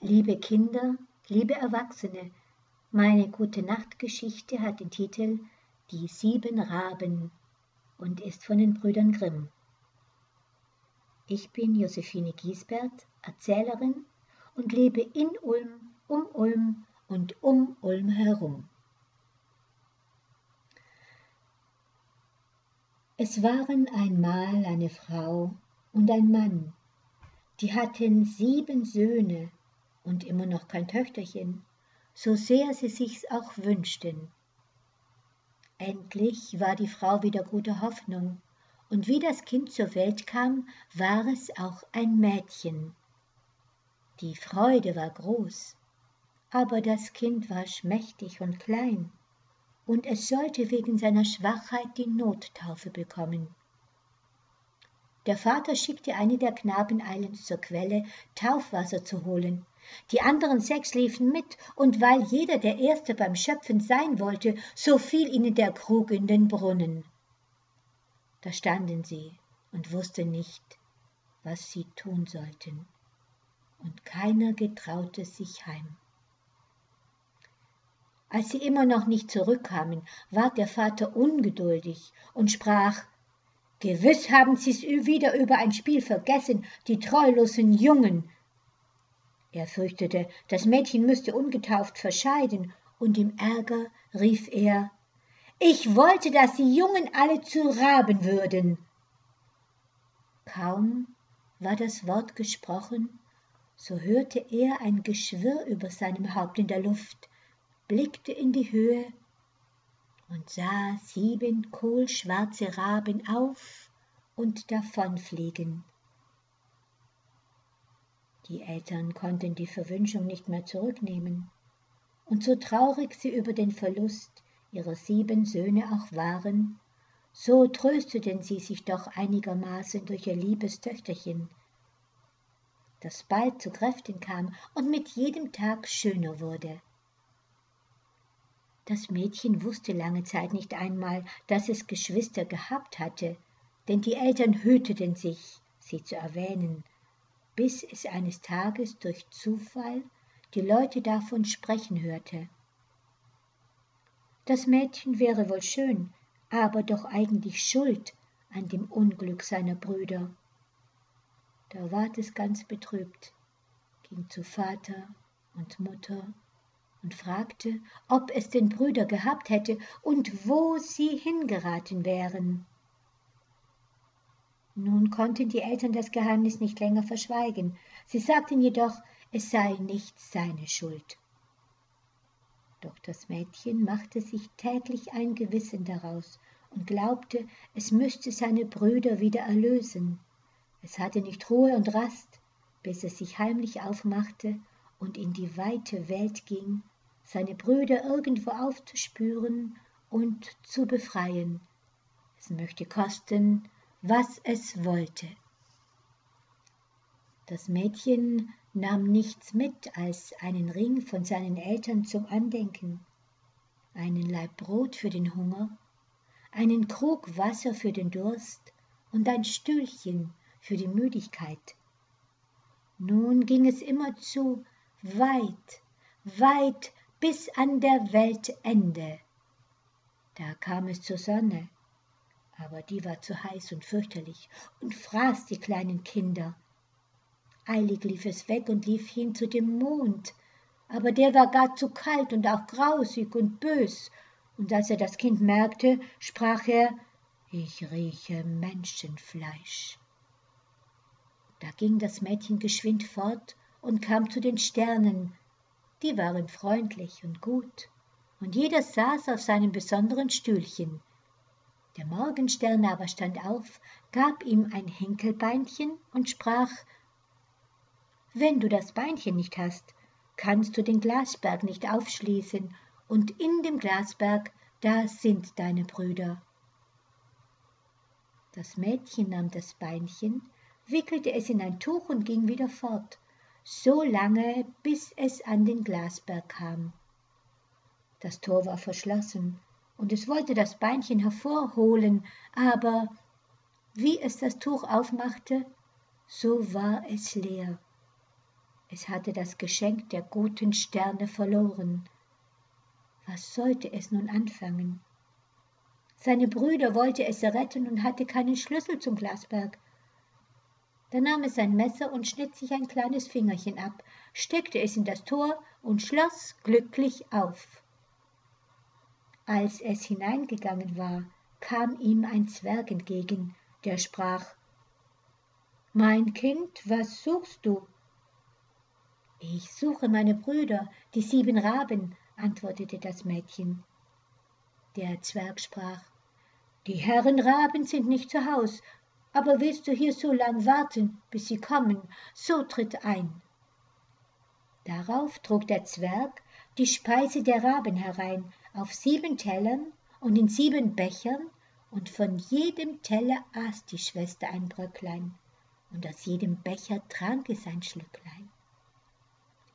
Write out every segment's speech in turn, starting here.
Liebe Kinder, liebe Erwachsene, meine gute Nachtgeschichte hat den Titel Die sieben Raben und ist von den Brüdern Grimm. Ich bin Josephine Giesbert, Erzählerin und lebe in Ulm, um Ulm und um Ulm herum. Es waren einmal eine Frau und ein Mann, die hatten sieben Söhne und immer noch kein Töchterchen, so sehr sie sich's auch wünschten. Endlich war die Frau wieder guter Hoffnung, und wie das Kind zur Welt kam, war es auch ein Mädchen. Die Freude war groß, aber das Kind war schmächtig und klein, und es sollte wegen seiner Schwachheit die Nottaufe bekommen. Der Vater schickte eine der Knaben eilends zur Quelle, Taufwasser zu holen. Die anderen sechs liefen mit, und weil jeder der Erste beim Schöpfen sein wollte, so fiel ihnen der Krug in den Brunnen. Da standen sie und wussten nicht, was sie tun sollten, und keiner getraute sich heim. Als sie immer noch nicht zurückkamen, ward der Vater ungeduldig und sprach Gewiss haben sie's wieder über ein Spiel vergessen, die treulosen Jungen. Er fürchtete, das Mädchen müsste ungetauft verscheiden, und im Ärger rief er Ich wollte, dass die Jungen alle zu Raben würden. Kaum war das Wort gesprochen, so hörte er ein Geschwirr über seinem Haupt in der Luft, blickte in die Höhe und sah sieben kohlschwarze Raben auf und davonfliegen. Die Eltern konnten die Verwünschung nicht mehr zurücknehmen, und so traurig sie über den Verlust ihrer sieben Söhne auch waren, so trösteten sie sich doch einigermaßen durch ihr liebes Töchterchen, das bald zu Kräften kam und mit jedem Tag schöner wurde. Das Mädchen wusste lange Zeit nicht einmal, dass es Geschwister gehabt hatte, denn die Eltern hüteten sich, sie zu erwähnen, bis es eines Tages durch Zufall die Leute davon sprechen hörte. Das Mädchen wäre wohl schön, aber doch eigentlich schuld an dem Unglück seiner Brüder. Da ward es ganz betrübt, ging zu Vater und Mutter und fragte, ob es den Brüder gehabt hätte und wo sie hingeraten wären. Nun konnten die Eltern das Geheimnis nicht länger verschweigen. Sie sagten jedoch, es sei nicht seine Schuld. Doch das Mädchen machte sich täglich ein Gewissen daraus und glaubte, es müsste seine Brüder wieder erlösen. Es hatte nicht Ruhe und Rast, bis es sich heimlich aufmachte und in die weite Welt ging, seine Brüder irgendwo aufzuspüren und zu befreien. Es möchte kosten, was es wollte. Das Mädchen nahm nichts mit als einen Ring von seinen Eltern zum Andenken, einen Laib Brot für den Hunger, einen Krug Wasser für den Durst und ein Stühlchen für die Müdigkeit. Nun ging es immerzu weit, weit bis an der Weltende. Da kam es zur Sonne, aber die war zu heiß und fürchterlich und fraß die kleinen Kinder. Eilig lief es weg und lief hin zu dem Mond, aber der war gar zu kalt und auch grausig und bös, und als er das Kind merkte, sprach er, ich rieche Menschenfleisch. Da ging das Mädchen geschwind fort und kam zu den Sternen, die waren freundlich und gut, und jeder saß auf seinem besonderen Stühlchen. Der Morgenstern aber stand auf, gab ihm ein Henkelbeinchen und sprach Wenn du das Beinchen nicht hast, kannst du den Glasberg nicht aufschließen, und in dem Glasberg, da sind deine Brüder. Das Mädchen nahm das Beinchen, wickelte es in ein Tuch und ging wieder fort, so lange, bis es an den Glasberg kam. Das Tor war verschlossen, und es wollte das Beinchen hervorholen, aber wie es das Tuch aufmachte, so war es leer. Es hatte das Geschenk der guten Sterne verloren. Was sollte es nun anfangen? Seine Brüder wollte es retten und hatte keinen Schlüssel zum Glasberg. Da nahm es sein Messer und schnitt sich ein kleines Fingerchen ab, steckte es in das Tor und schloss glücklich auf. Als es hineingegangen war, kam ihm ein Zwerg entgegen, der sprach Mein Kind, was suchst du? Ich suche meine Brüder, die sieben Raben, antwortete das Mädchen. Der Zwerg sprach Die Herren Raben sind nicht zu Haus, aber willst du hier so lang warten, bis sie kommen, so tritt ein. Darauf trug der Zwerg die Speise der Raben herein, auf sieben Tellern und in sieben Bechern, und von jedem Teller aß die Schwester ein Bröcklein, und aus jedem Becher trank es ein Schlücklein.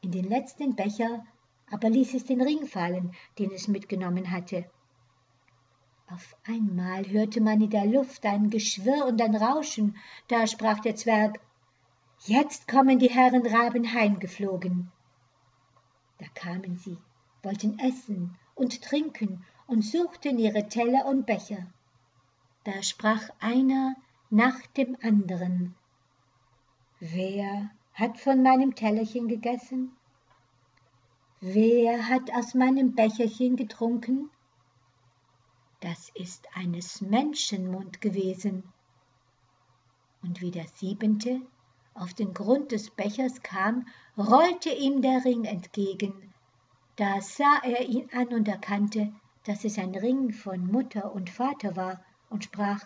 In den letzten Becher aber ließ es den Ring fallen, den es mitgenommen hatte. Auf einmal hörte man in der Luft ein Geschwirr und ein Rauschen, da sprach der Zwerg Jetzt kommen die Herren Raben heimgeflogen. Da kamen sie, wollten essen und trinken und suchten ihre Teller und Becher. Da sprach einer nach dem anderen Wer hat von meinem Tellerchen gegessen? Wer hat aus meinem Becherchen getrunken? Das ist eines Menschen Mund gewesen. Und wie der siebente auf den Grund des Bechers kam, rollte ihm der Ring entgegen. Da sah er ihn an und erkannte, dass es ein Ring von Mutter und Vater war, und sprach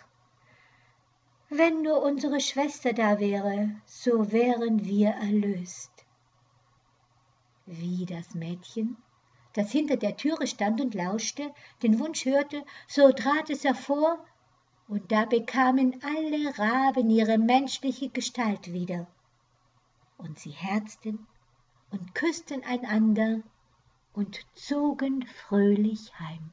wenn nur unsere Schwester da wäre, so wären wir erlöst. Wie das Mädchen, das hinter der Türe stand und lauschte, den Wunsch hörte, so trat es hervor, und da bekamen alle Raben ihre menschliche Gestalt wieder. Und sie herzten und küßten einander und zogen fröhlich heim.